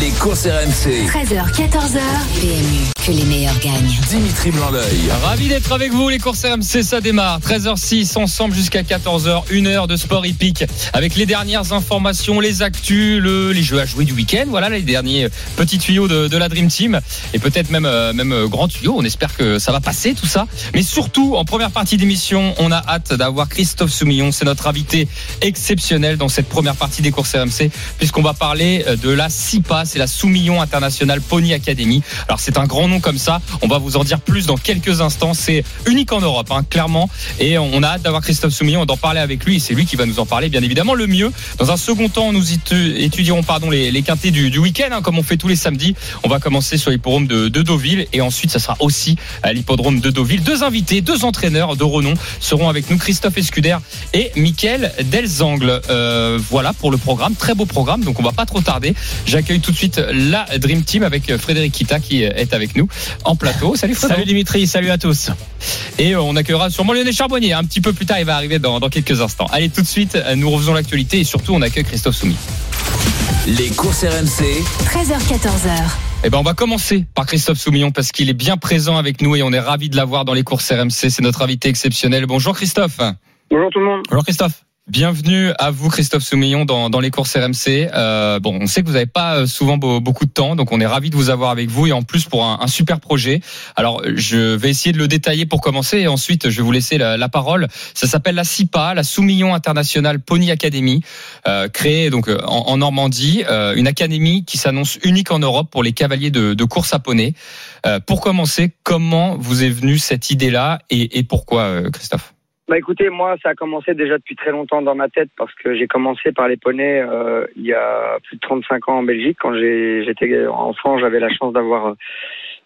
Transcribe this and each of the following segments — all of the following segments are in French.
Les courses RMC. 13h, 14h. PMU, que les meilleurs gagnent. Dimitri Blanc-L'œil. Ravi d'être avec vous, les courses RMC, ça démarre. 13h06, ensemble jusqu'à 14h, une heure de sport hippique avec les dernières informations, les actus, le, les jeux à jouer du week-end. Voilà, les derniers petits tuyaux de, de la Dream Team et peut-être même, euh, même euh, grand tuyau. On espère que ça va passer tout ça. Mais surtout, en première partie d'émission, on a hâte d'avoir Christophe Soumillon. C'est notre invité exceptionnel dans cette première partie des courses RMC puisqu'on va parler euh, de la SIPA, c'est la Soumillon International Pony Academy. Alors c'est un grand nom comme ça. On va vous en dire plus dans quelques instants. C'est unique en Europe, hein, clairement. Et on a hâte d'avoir Christophe Soumillon, d'en parler avec lui. C'est lui qui va nous en parler, bien évidemment, le mieux. Dans un second temps, nous étu- étudierons pardon, les, quintés du, week-end, hein, comme on fait tous les samedis. On va commencer sur l'hippodrome de, de Deauville. Et ensuite, ça sera aussi à l'hippodrome de Deauville. Deux invités, deux entraîneurs de renom seront avec nous, Christophe Escuder et Mickaël Delzangle. Euh, voilà pour le programme. Très beau programme, donc on va pas trop tarder. J'accueille tout de suite la Dream Team avec Frédéric Kita qui est avec nous en plateau. Salut Frédéric. Salut Dimitri, salut à tous. Et euh, on accueillera sûrement Lionel Charbonnier un petit peu plus tard. Il va arriver dans, dans quelques instants. Allez, tout de suite, euh, nous refaisons l'actualité et surtout, on accueille Christophe Soumi. Les courses RMC. 13h, 14h. Eh ben, on va commencer par Christophe Soumillon parce qu'il est bien présent avec nous et on est ravi de l'avoir dans les courses RMC. C'est notre invité exceptionnel. Bonjour Christophe. Bonjour tout le monde. Bonjour Christophe. Bienvenue à vous, Christophe Soumillon, dans, dans les courses RMC. Euh, bon, on sait que vous n'avez pas euh, souvent beau- beaucoup de temps, donc on est ravi de vous avoir avec vous et en plus pour un, un super projet. Alors, je vais essayer de le détailler pour commencer et ensuite je vais vous laisser la, la parole. Ça s'appelle la SIPA, la Soumillon International Pony Academy, euh, créée donc euh, en, en Normandie, euh, une académie qui s'annonce unique en Europe pour les cavaliers de, de course à poney. Euh, pour commencer, comment vous est venue cette idée-là et, et pourquoi, Christophe? Bah écoutez, moi ça a commencé déjà depuis très longtemps dans ma tête parce que j'ai commencé par les poneys euh, il y a plus de 35 ans en Belgique. Quand j'étais enfant, j'avais la chance d'avoir euh,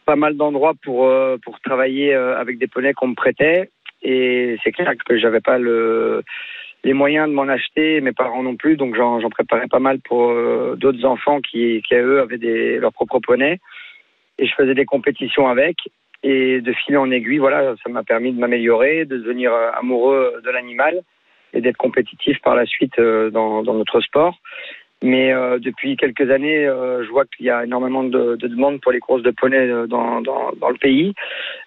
pas mal d'endroits pour euh, pour travailler euh, avec des poneys qu'on me prêtait. Et c'est clair que j'avais pas le les moyens de m'en acheter, mes parents non plus, donc j'en préparais pas mal pour euh, d'autres enfants qui, qui eux avaient des, leurs propres poneys. Et je faisais des compétitions avec. Et de fil en aiguille, voilà, ça m'a permis de m'améliorer, de devenir euh, amoureux de l'animal et d'être compétitif par la suite euh, dans, notre sport. Mais euh, depuis quelques années, je vois qu'il y a énormément de, de demandes pour les courses de poney dans, le pays.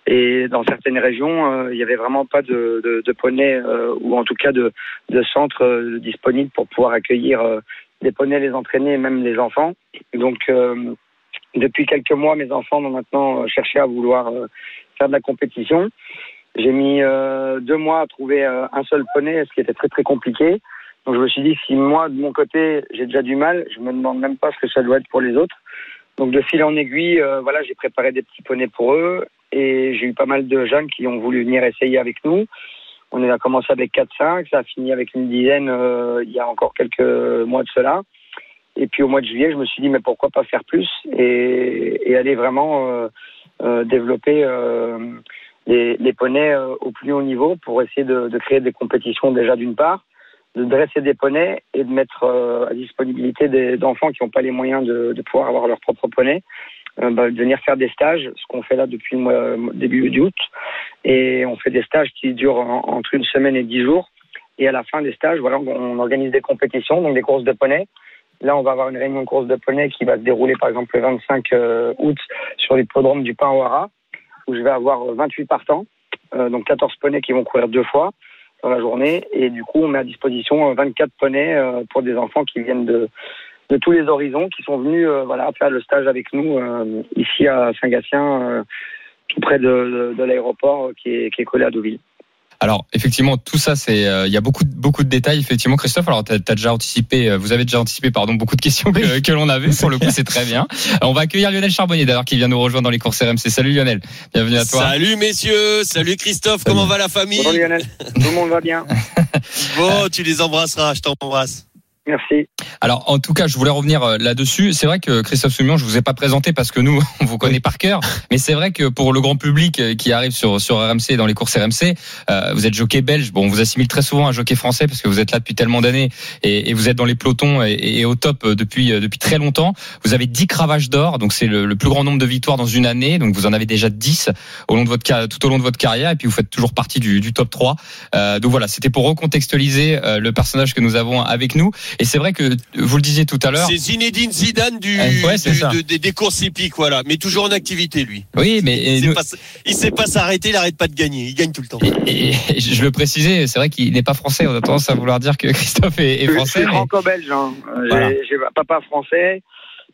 Et dans certaines régions, il n'y avait vraiment pas de, de, de poney, ou en tout cas de, centres disponibles pour pouvoir accueillir des poneys, les entraîner et même les enfants. Donc, depuis quelques mois, mes enfants vont maintenant euh, chercher à vouloir euh, faire de la compétition. J'ai mis euh, deux mois à trouver un seul poney, ce qui était très très compliqué. Donc je me suis dit, si moi, de mon côté, j'ai déjà du mal, je me demande même pas ce que ça doit être pour les autres. Donc de fil en aiguille, voilà, j'ai préparé des petits poneys pour eux et j'ai eu pas mal de jeunes qui ont voulu venir essayer avec nous. On a commencé avec 4-5, ça a fini avec une dizaine il y a encore quelques mois de cela. Et puis au mois de juillet, je me suis dit, mais pourquoi pas faire plus et, aller vraiment euh, euh, développer euh, les, les poneys au plus haut niveau pour essayer de, créer des compétitions déjà d'une part, de dresser des poneys et de mettre à disponibilité d'enfants qui n'ont pas les moyens de, pouvoir avoir leur propre poney, bah, de venir faire des stages, ce qu'on fait là depuis le début d'août. Et on fait des stages qui durent en- entre une semaine et dix jours. Et à la fin des stages, voilà, on organise des compétitions, donc des courses de poney. Là, on va avoir une réunion de course de poney qui va se dérouler par exemple le 25 euh, août sur l'hippodrome du Hara, où je vais avoir euh, 28 partants, euh, donc 14 poneys qui vont courir deux fois dans la journée. Et du coup, on met à disposition euh, 24 poneys euh, pour des enfants qui viennent de, de tous les horizons, qui sont venus euh, voilà, faire le stage avec nous euh, ici à Saint-Gatien, euh, tout près de, de, de l'aéroport euh, qui, est, qui est collé à Deauville. Alors effectivement, tout ça, c'est euh, il y a beaucoup de, beaucoup de détails. Effectivement, Christophe. Alors, tu as, déjà anticipé, euh, vous avez déjà anticipé, pardon, beaucoup de questions que, que l'on avait. Pour le coup, c'est très bien. On va accueillir Lionel Charbonnier, d'ailleurs, qui vient nous rejoindre dans les courses RMC. Salut Lionel, bienvenue à toi. Salut messieurs, salut Christophe, comment va la famille? Bonjour Lionel, tout le monde va bien. Bon, tu les embrasseras, je t'embrasse. Merci. Alors, en tout cas, je voulais revenir euh, là-dessus. C'est vrai que Christophe Soumion, je vous ai pas présenté parce que nous, on vous connaît par cœur. Mais c'est vrai que pour le grand public euh, qui arrive sur, sur RMC, dans les courses RMC, euh, vous êtes jockey belge. Bon, on vous assimile très souvent à jockey français parce que vous êtes là depuis tellement d'années et, et vous êtes dans les pelotons et, et au top euh, depuis, depuis très longtemps. Vous avez 10 cravages d'or, donc c'est le, le plus grand nombre de victoires dans une année. Donc vous en avez déjà 10 au long de votre, tout au long de votre carrière et puis vous faites toujours partie du, du top 3. Euh, donc voilà, c'était pour recontextualiser le personnage que nous avons avec nous. Et c'est vrai que vous le disiez tout à l'heure. C'est Zinedine Zidane du, Eh, ouais, du- de- des, des courses hippiques, voilà. Mais toujours en activité, lui. Oui, mais Il nous- sait pas, il sait pas s'arrêter, il arrête pas de gagner. Il gagne tout le temps. Et, et je le précisais, c'est vrai qu'il n'est pas français. On a tendance à vouloir dire que Christophe est, est Je français. suis mais- franco-belge. Hein. Euh, J'ai Voilà. j'ai papa français,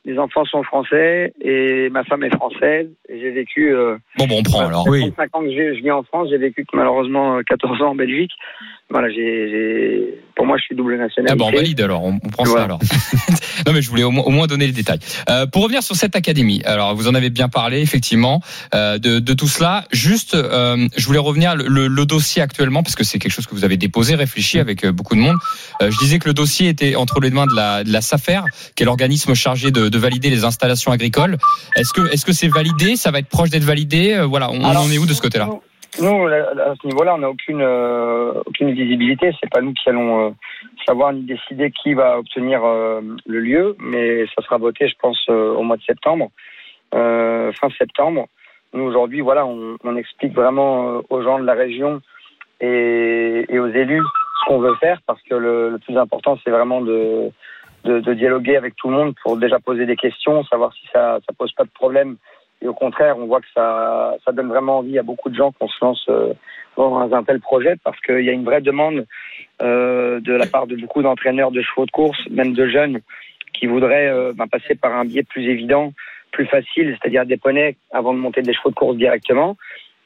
mes enfants sont français et ma femme est française. Et J'ai vécu euh, Bon, bon, on prend alors. 35 ans que je je vis en France. J'ai vécu malheureusement euh, 14 ans en Belgique. Voilà, j'ai, j'ai- pour moi, je suis double Ah nationalité. bah on valide alors, on, on prend ça alors. non mais je voulais au moins, au moins donner les détails. Euh, pour revenir sur cette académie, alors vous en avez bien parlé effectivement euh, de, de tout cela. Juste, euh, je voulais revenir le, le- le dossier actuellement parce que c'est quelque chose que vous avez déposé, réfléchi avec euh, beaucoup de monde. Euh, je disais que le dossier était entre les mains de la, de la SAFER, qui est l'organisme chargé de, de valider les installations agricoles. Est-ce que est-ce que c'est validé? Ça va être proche d'être validé? Euh, Voilà, on, Alors, en est où de ce côté-là? Nous, à ce niveau-là, on n'a aucune euh, aucune visibilité. C'est pas nous qui allons euh, savoir ni décider qui va obtenir euh, le lieu, mais ça sera voté, je pense, euh, au mois de septembre, euh, fin septembre. Nous aujourd'hui, voilà, on, on explique vraiment euh, aux gens de la région et, et aux élus ce qu'on veut faire, parce que le, le plus important, c'est vraiment de, de de dialoguer avec tout le monde pour déjà poser des questions, savoir si ça ça pose pas de problème et au contraire, on voit que ça, donne vraiment envie à beaucoup de gens qu'on se lance euh, dans un tel projet parce qu'il y a une vraie demande euh, de la part de beaucoup d'entraîneurs de chevaux de course, même de jeunes, qui voudraient euh, ben, passer par un biais plus évident, plus facile, c'est-à-dire des poneys avant de monter des chevaux de course directement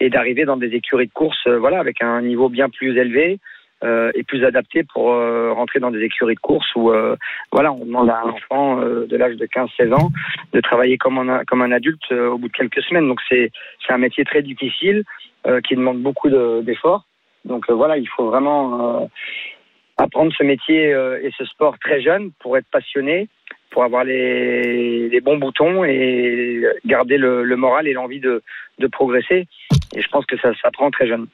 et d'arriver dans des écuries de course, voilà, avec un niveau bien plus élevé. Euh, et plus adapté pour euh, rentrer dans des écuries de course où euh, voilà on demande à un enfant euh, de l'âge de 15-16 ans de travailler comme un, comme un adulte euh, au bout de quelques semaines. Donc c'est c'est un métier très difficile euh, qui demande beaucoup de- d'efforts. Donc voilà, il faut vraiment apprendre ce métier et ce sport très jeune pour être passionné, pour avoir les, les bons boutons et garder le, le moral et l'envie de, de progresser. Et je pense que ça s'apprend très jeune.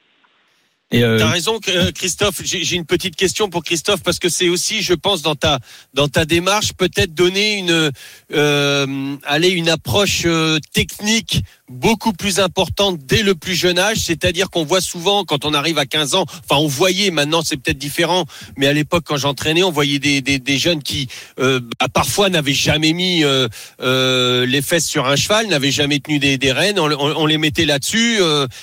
Euh, T'as raison, euh, Christophe. J'ai une petite question pour Christophe parce que c'est aussi, je pense, dans ta dans ta démarche, peut-être donner une euh, aller une approche euh, technique beaucoup plus importante dès le plus jeune âge. C'est-à-dire qu'on voit souvent quand on arrive à 15 ans, enfin on voyait, maintenant c'est peut-être différent, mais à l'époque quand j'entraînais, on voyait des, des, des jeunes qui euh, bah, parfois n'avaient jamais mis euh, les fesses sur un cheval, n'avaient jamais tenu des, des rênes. On, on- on les mettait là-dessus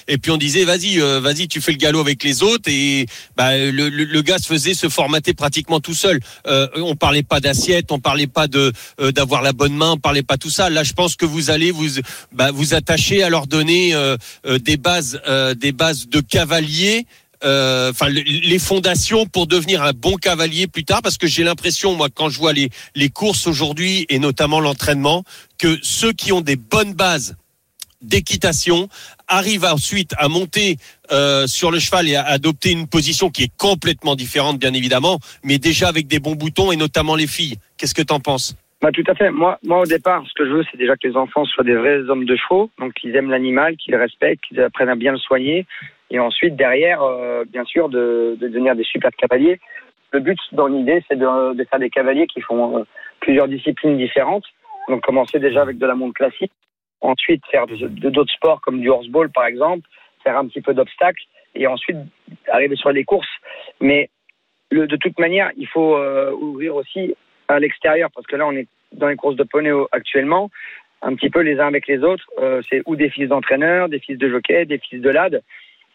et puis on disait vas-y, vas-y, tu fais le galop avec les autres et bah, le, gars se faisait se formater pratiquement tout seul. Euh, on parlait pas d'assiette, on parlait pas de euh, d'avoir la bonne main, on parlait pas tout ça. Là, je pense que vous allez vous bah, vous attacher à leur donner euh, des bases des bases de cavalier. Enfin, le- les fondations pour devenir un bon cavalier plus tard, parce que j'ai l'impression, moi, quand je vois les les courses aujourd'hui et notamment l'entraînement, que ceux qui ont des bonnes bases d'équitation arrivent ensuite à monter euh, sur le cheval et à adopter une position qui est complètement différente, bien évidemment, mais déjà avec des bons boutons et notamment les filles. Qu'est-ce que tu en penses? Bah, tout à fait. Moi, moi, au départ, ce que je veux, c'est déjà que les enfants soient des vrais hommes de chevaux, donc qu'ils aiment l'animal, qu'ils le respectent, qu'ils apprennent à bien le soigner. Et ensuite, derrière, euh, bien sûr, de, de devenir des super cavaliers. Le but dans l'idée, c'est de, de faire des cavaliers qui font euh, plusieurs disciplines différentes. Donc, commencer déjà avec de la montre classique. Ensuite, faire d'autres sports comme du horseball, par exemple, faire un petit peu d'obstacles. Et ensuite, arriver sur les courses. Mais de toute manière, il faut euh, ouvrir aussi à l'extérieur parce que là, on est dans les courses de poney actuellement, un petit peu les uns avec les autres. Euh, c'est ou des fils d'entraîneurs, des fils de jockeys, des fils de lad.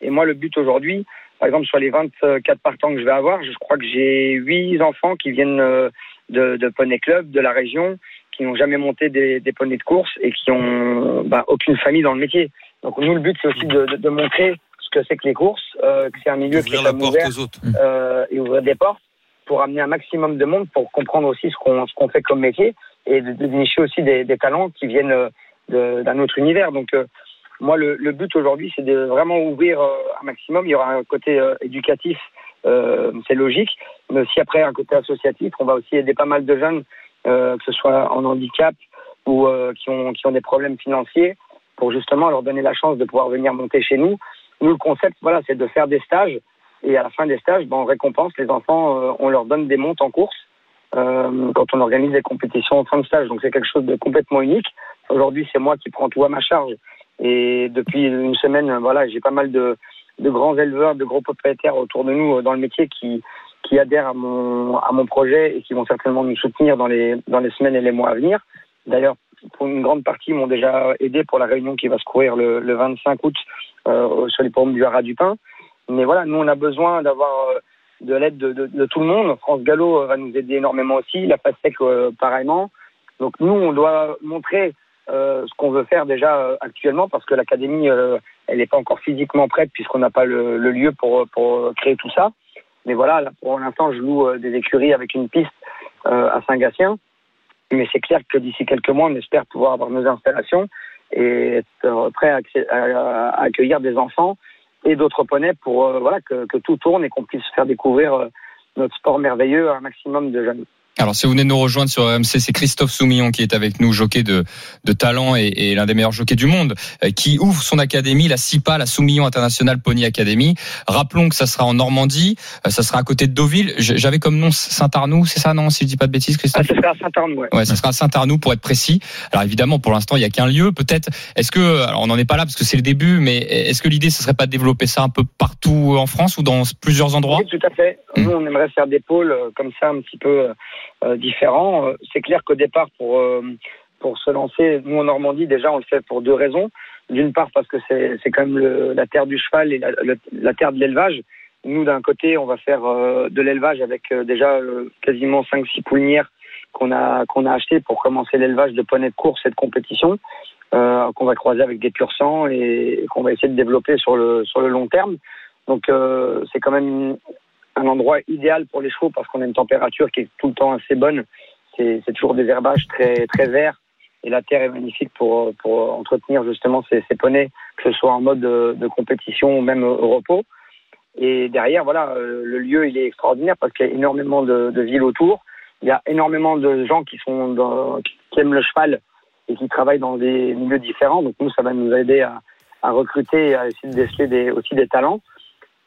Et moi, le but aujourd'hui, par exemple, sur les 24 partants que je vais avoir, je crois que j'ai 8 enfants qui viennent euh, de, de Poney Club, de la région, qui n'ont jamais monté des, des poneys de course et qui ont bah, aucune famille dans le métier. Donc nous, le but, c'est aussi de, de- de montrer ce que c'est que les courses, euh, que c'est un milieu qui est Ouvrir la porte ouvert aux autres. euh, et ouvrir des portes pour amener un maximum de monde, pour comprendre aussi ce qu'on ce qu'on fait comme métier et de, de dénicher aussi des, des talents qui viennent euh, d'un autre univers. Donc euh, moi, le, le but aujourd'hui, c'est de vraiment ouvrir un maximum. Il y aura un côté éducatif c'est logique. Mais aussi après un côté associatif, on va aussi aider pas mal de jeunes, que ce soit en handicap ou euh, qui ont qui ont des problèmes financiers, pour justement leur donner la chance de pouvoir venir monter chez nous. Nous, le concept, voilà, c'est de faire des stages et à la fin des stages, ben, on récompense les enfants, euh, on leur donne des montes en course euh, quand on organise des compétitions en fin de stage. Donc c'est quelque chose de complètement unique. Aujourd'hui, c'est moi qui prends tout à ma charge. Et depuis une semaine, voilà, j'ai pas mal de, grands éleveurs, de gros propriétaires autour de nous euh, dans le métier qui, qui adhèrent à mon, projet et qui vont certainement nous soutenir dans les, dans les semaines et les mois à venir. D'ailleurs, pour une grande partie, m'ont déjà aidé pour la réunion qui va se courir le, le 25 août euh, sur les pommes du Haras du Pin. Mais voilà, nous, on a besoin d'avoir euh, de l'aide de, tout le monde. France Gallo euh, va nous aider énormément aussi, la PASTEC pareillement. Donc nous, on doit montrer ce qu'on veut faire déjà actuellement parce que l'académie, elle n'est pas encore physiquement prête puisqu'on n'a pas le, le, lieu pour, pour créer tout ça. Mais voilà, là, pour l'instant, je loue des écuries avec une piste à Saint-Gatien. Mais c'est clair que d'ici quelques mois, on espère pouvoir avoir nos installations et être prêt à, accueillir des enfants et d'autres poneys pour euh, voilà que, tout tourne et qu'on puisse faire découvrir euh, notre sport merveilleux à un maximum de jeunes. Alors, si vous venez de nous rejoindre sur RMC, c'est Christophe Soumillon qui est avec nous, jockey de, de talent et, et l'un des meilleurs jockeys du monde, euh, qui ouvre son académie, la SIPA, la Soumillon International Pony Academy. Rappelons que ça sera en Normandie, euh, ça sera à côté de Deauville. J'avais comme nom Saint-Arnoux, c'est ça, non, si je dis pas de bêtises, Christophe? Ah, Ça sera à Saint-Arnoux, ouais. Ouais, ça sera à Saint-Arnoux pour être précis. Alors, évidemment, pour l'instant, il n'y a qu'un lieu. Peut-être, est-ce que, alors on n'en est pas là parce que c'est le début, mais est-ce que l'idée, ce serait pas de développer ça un peu partout en France ou dans plusieurs endroits? Oui, tout à fait. Mmh. Nous, on aimerait faire des pôles euh, comme ça, un petit peu différents. C'est clair qu'au départ, pour, euh, pour se lancer, nous en Normandie, déjà, on le fait pour deux raisons. D'une part, parce que c'est quand même le, la terre du cheval et la, la terre de l'élevage. Nous, d'un côté, on va faire euh, de l'élevage avec euh, déjà euh, quasiment 5-6 poulinières qu'on a, qu'on a achetées pour commencer l'élevage de poneys de course et de compétition, euh, qu'on va croiser avec des pur sang et, et qu'on va essayer de développer sur le, sur le long terme. Donc, c'est quand même un endroit idéal pour les chevaux parce qu'on a une température qui est tout le temps assez bonne. C'est toujours des herbages très, très verts et la terre est magnifique pour, pour entretenir justement ces, poneys, que ce soit en mode de, compétition ou même au repos. Et derrière, voilà, euh, le lieu il est extraordinaire parce qu'il y a énormément de, villes autour. Il y a énormément de gens qui sont qui aiment le cheval et qui travaillent dans des milieux différents. Donc nous, ça va nous aider à, à recruter à essayer de déceler aussi des talents.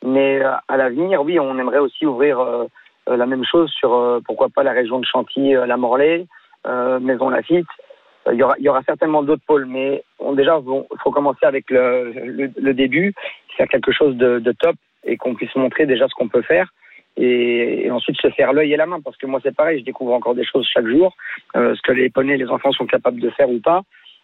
Mais euh, à l'avenir, oui, on aimerait aussi ouvrir euh, la même chose sur euh, pourquoi pas la région de Chantilly, la Morlaix, Maison Lafitte. Il y, aura, il y aura certainement d'autres pôles, mais on, déjà, il bon, faut commencer avec le, le, le, début, faire quelque chose de, de top et qu'on puisse montrer déjà ce qu'on peut faire. Et, et, ensuite se faire l'œil et la main, parce que moi c'est pareil, je découvre encore des choses chaque jour, euh, ce que les poneys, les enfants sont capables de faire ou pas.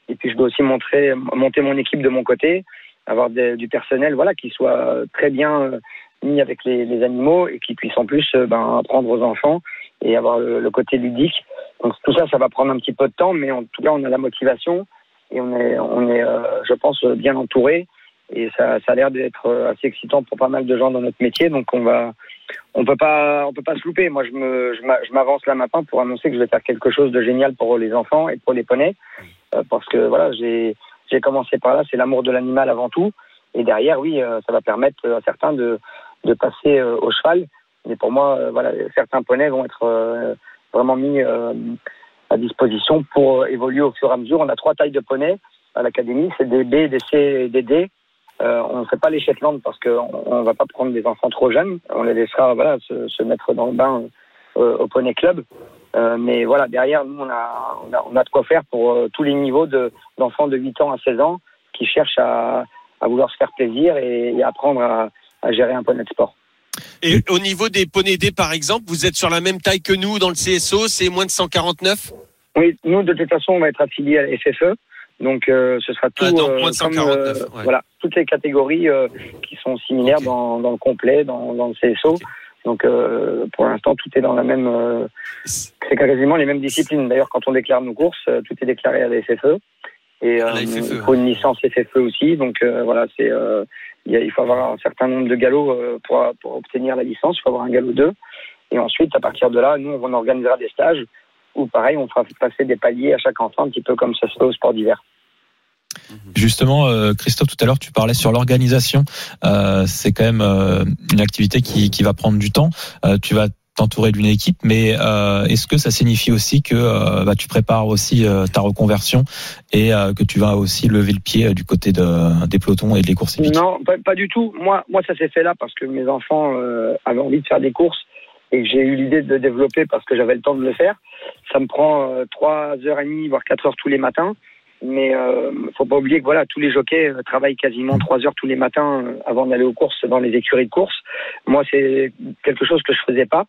Et puis je dois aussi montrer, monter mon équipe de mon côté, avoir du personnel, voilà, qui soit très bien euh, mis avec les, animaux et qui puisse en plus euh, ben, apprendre aux enfants et avoir le, côté ludique. Donc tout ça, ça va prendre un petit peu de temps, mais en tout cas, on a la motivation et on est, on est, euh, je pense, bien entouré. Et ça, ça a l'air d'être euh, assez excitant pour pas mal de gens dans notre métier. Donc on va, on peut pas, on peut pas se louper. Moi, je me, je m'avance là matin pour annoncer que je vais faire quelque chose de génial pour les enfants et pour les poneys, euh, parce que voilà, j'ai, j'ai commencé par là. C'est l'amour de l'animal avant tout. Et derrière, oui, euh, ça va permettre à certains de, passer euh, au cheval. Mais pour moi, euh, voilà, certains poneys vont être vraiment mis à disposition pour évoluer au fur et à mesure. On a trois tailles de poneys à l'académie, c'est des B, des C et des D. On ne fait pas les Shetland parce qu'on ne va pas prendre des enfants trop jeunes. On les laissera voilà, se, mettre dans le bain au Poney Club. Euh, mais voilà, derrière, nous, on a, on a, on a de quoi faire pour tous les niveaux d'enfants de, de 8 ans à 16 ans qui cherchent à, à vouloir se faire plaisir et, et apprendre à, à gérer un poney de sport. Et au niveau des poneys D, par exemple, vous êtes sur la même taille que nous dans le CSO, c'est moins de 149 Oui, nous, de toute façon, on va être affiliés à la FFE. Donc, euh, ce sera tout ah, donc, euh, comme, euh, ouais. voilà, toutes les catégories qui sont similaires okay. dans, dans, le complet, dans, dans le CSO. Okay. Donc, pour l'instant, tout est dans la même. c'est quasiment les mêmes disciplines. D'ailleurs, quand on déclare nos courses, tout est déclaré à la FFE. Et il faut une licence FFE aussi. Donc, voilà, c'est. Il, il, faut avoir un certain nombre de galops pour, pour obtenir la licence. Il faut avoir un galop 2. Et ensuite, à partir de là, nous, on organisera des stages où pareil, on fera passer des paliers à chaque enfant, un petit peu comme ça se fait au sport d'hiver. Justement, euh, Christophe, tout à l'heure, tu parlais sur l'organisation. Euh, c'est quand même euh, une activité qui, qui va prendre du temps. Tu vas t'entourer d'une équipe, mais est-ce que ça signifie aussi que bah, tu prépares aussi ta reconversion et que tu vas aussi lever le pied du côté de, des pelotons et des courses Non, pas, du tout. Moi, moi, ça s'est fait là parce que mes enfants avaient envie de faire des courses et j'ai eu l'idée de le développer parce que j'avais le temps de le faire. Ça me prend trois heures et demie, voire quatre heures tous les matins. Mais euh, faut pas oublier que voilà, tous les jockeys euh, travaillent quasiment trois heures tous les matins euh, avant d'aller aux courses dans les écuries de course. Moi, c'est quelque chose que je faisais pas.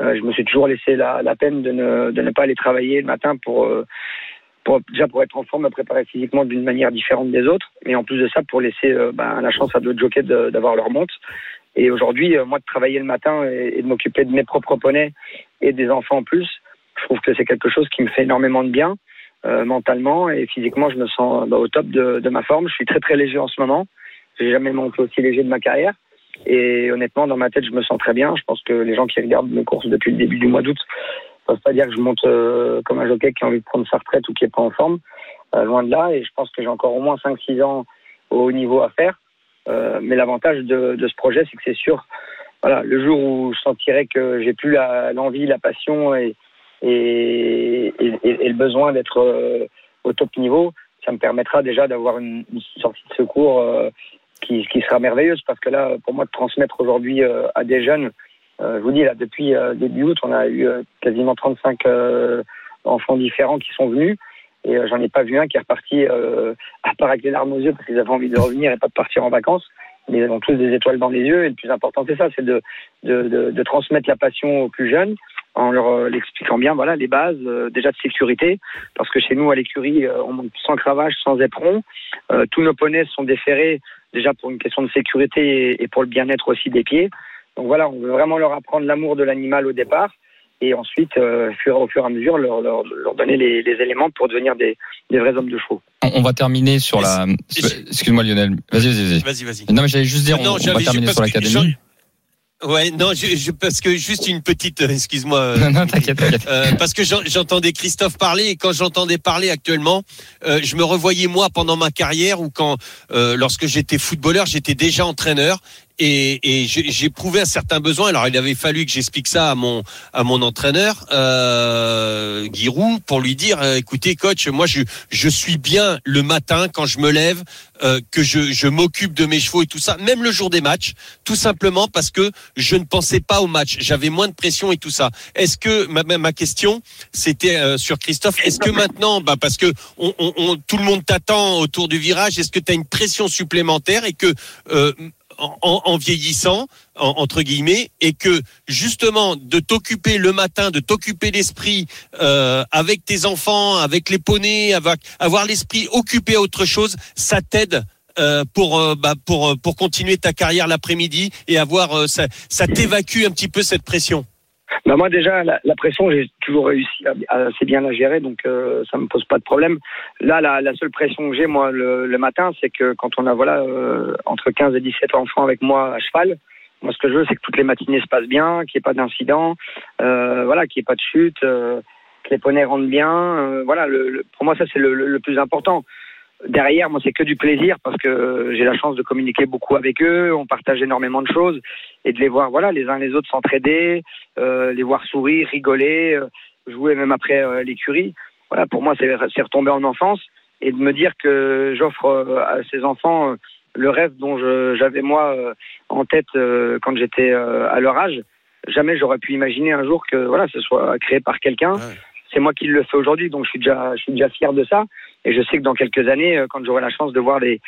Euh, je me suis toujours laissé la, la peine de ne, de ne pas aller travailler le matin pour, euh, pour déjà pour être en forme, me préparer physiquement d'une manière différente des autres, et en plus de ça pour laisser euh, ben, la chance à d'autres jockeys d'avoir leur monte. Et aujourd'hui, moi, de travailler le matin et, et de m'occuper de mes propres poneys et des enfants en plus, je trouve que c'est quelque chose qui me fait énormément de bien euh, mentalement et physiquement. Je me sens bah, au top de, ma forme. Je suis très très léger en ce moment. J'ai jamais monté aussi léger de ma carrière. Et honnêtement, dans ma tête, je me sens très bien. Je pense que les gens qui regardent mes courses depuis le début du mois d'août peuvent pas dire que je monte euh, comme un jockey qui a envie de prendre sa retraite ou qui est pas en forme. Euh, loin de là. Et je pense que j'ai encore au moins 5-6 ans au niveau à faire. Mais l'avantage de, ce projet, c'est que c'est sûr, voilà, le jour où je sentirai que j'ai plus la- l'envie, la, passion et, et, et, et le besoin d'être euh, au top niveau, ça me permettra déjà d'avoir une, une sortie de secours euh, qui, qui sera merveilleuse parce que là, pour moi, de transmettre aujourd'hui euh, à des jeunes, euh, je vous dis là, depuis euh, début août, on a eu euh, quasiment 35 euh, enfants différents qui sont venus. Et j'en ai pas vu un qui est reparti, à part avec les larmes aux yeux, parce qu'ils avaient envie de revenir et pas de partir en vacances. Mais ils ont tous des étoiles dans les yeux. Et le plus important, c'est ça, c'est de, de, de, de transmettre la passion aux plus jeunes en leur euh, expliquant bien voilà, les bases euh, déjà de sécurité. Parce que chez nous, à l'écurie, euh, on monte sans cravache, sans éperon. Euh, tous nos poneys sont déférés déjà pour une question de sécurité et, et pour le bien-être aussi des pieds. Donc voilà, on veut vraiment leur apprendre l'amour de l'animal au départ et ensuite, euh, au fur et à mesure, leur, leur, leur donner les, les éléments pour devenir des, des vrais hommes de chevaux. On, on va terminer sur la. Excuse-moi Lionel. Vas-y, vas-y, vas-y. Vas-y. Non, mais j'allais juste dire, on, Non, on va j'avais- terminer sur l'académie. Ouais, non, je, je- parce que juste une petite, euh, excuse-moi. euh, Non, non, t'inquiète, t'inquiète. Euh, parce que j'en- j'entendais Christophe parler et quand j'entendais parler actuellement, euh, je me revoyais moi pendant ma carrière ou quand, euh, lorsque j'étais footballeur, j'étais déjà entraîneur et, et j'éprouvais un certain besoin. Alors il avait fallu que j'explique ça à mon à mon entraîneur euh, Giroud pour lui dire, euh, écoutez coach, moi je je suis bien le matin quand je me lève, euh, que je je m'occupe de mes chevaux et tout ça, même le jour des matchs, tout simplement parce que je ne pensais pas au match, j'avais moins de pression et tout ça. Est-ce que ma, ma- ma question c'était euh, sur Christophe, est-ce que maintenant, bah parce que on, on- on- tout le monde t'attend autour du virage, est-ce que tu as une pression supplémentaire et que euh, en, en- vieillissant, en- entre guillemets, et que justement de t'occuper le matin, de t'occuper l'esprit euh, avec tes enfants, avec les poneys, avec avoir l'esprit occupé à autre chose, ça t'aide. euh, pour euh, bah, pour euh, pour continuer ta carrière l'après-midi et avoir euh, ça ça t'évacue un petit peu cette pression. Bah moi déjà la, la pression j'ai toujours réussi à, à assez bien la gérer donc euh, ça me pose pas de problème. Là la, la seule pression que j'ai moi le, le matin c'est que quand on a voilà euh, entre 15 et 17 enfants avec moi à cheval, moi ce que je veux c'est que toutes les matinées se passent bien, qu'il n'y ait pas d'incident, euh, voilà qu'il n'y ait pas de chute, euh, que les poneys rentrent bien, euh, voilà le, le- pour moi ça c'est le, le, le plus important. Derrière, moi, c'est que du plaisir parce que j'ai la chance de communiquer beaucoup avec eux. On partage énormément de choses et de les voir, voilà, les uns les autres s'entraider, euh, les voir sourire, rigoler, euh, jouer même après euh, l'écurie. Voilà, pour moi, c'est retomber en enfance et de me dire que j'offre euh, à ces enfants euh, le rêve dont j'avais moi euh, en tête euh, quand j'étais euh, à leur âge. Jamais j'aurais pu imaginer un jour que voilà, ce soit créé par quelqu'un. C'est moi qui le fais aujourd'hui, donc je suis déjà, fier de ça. Et je sais que dans quelques années, euh, quand j'aurai la chance de voir les,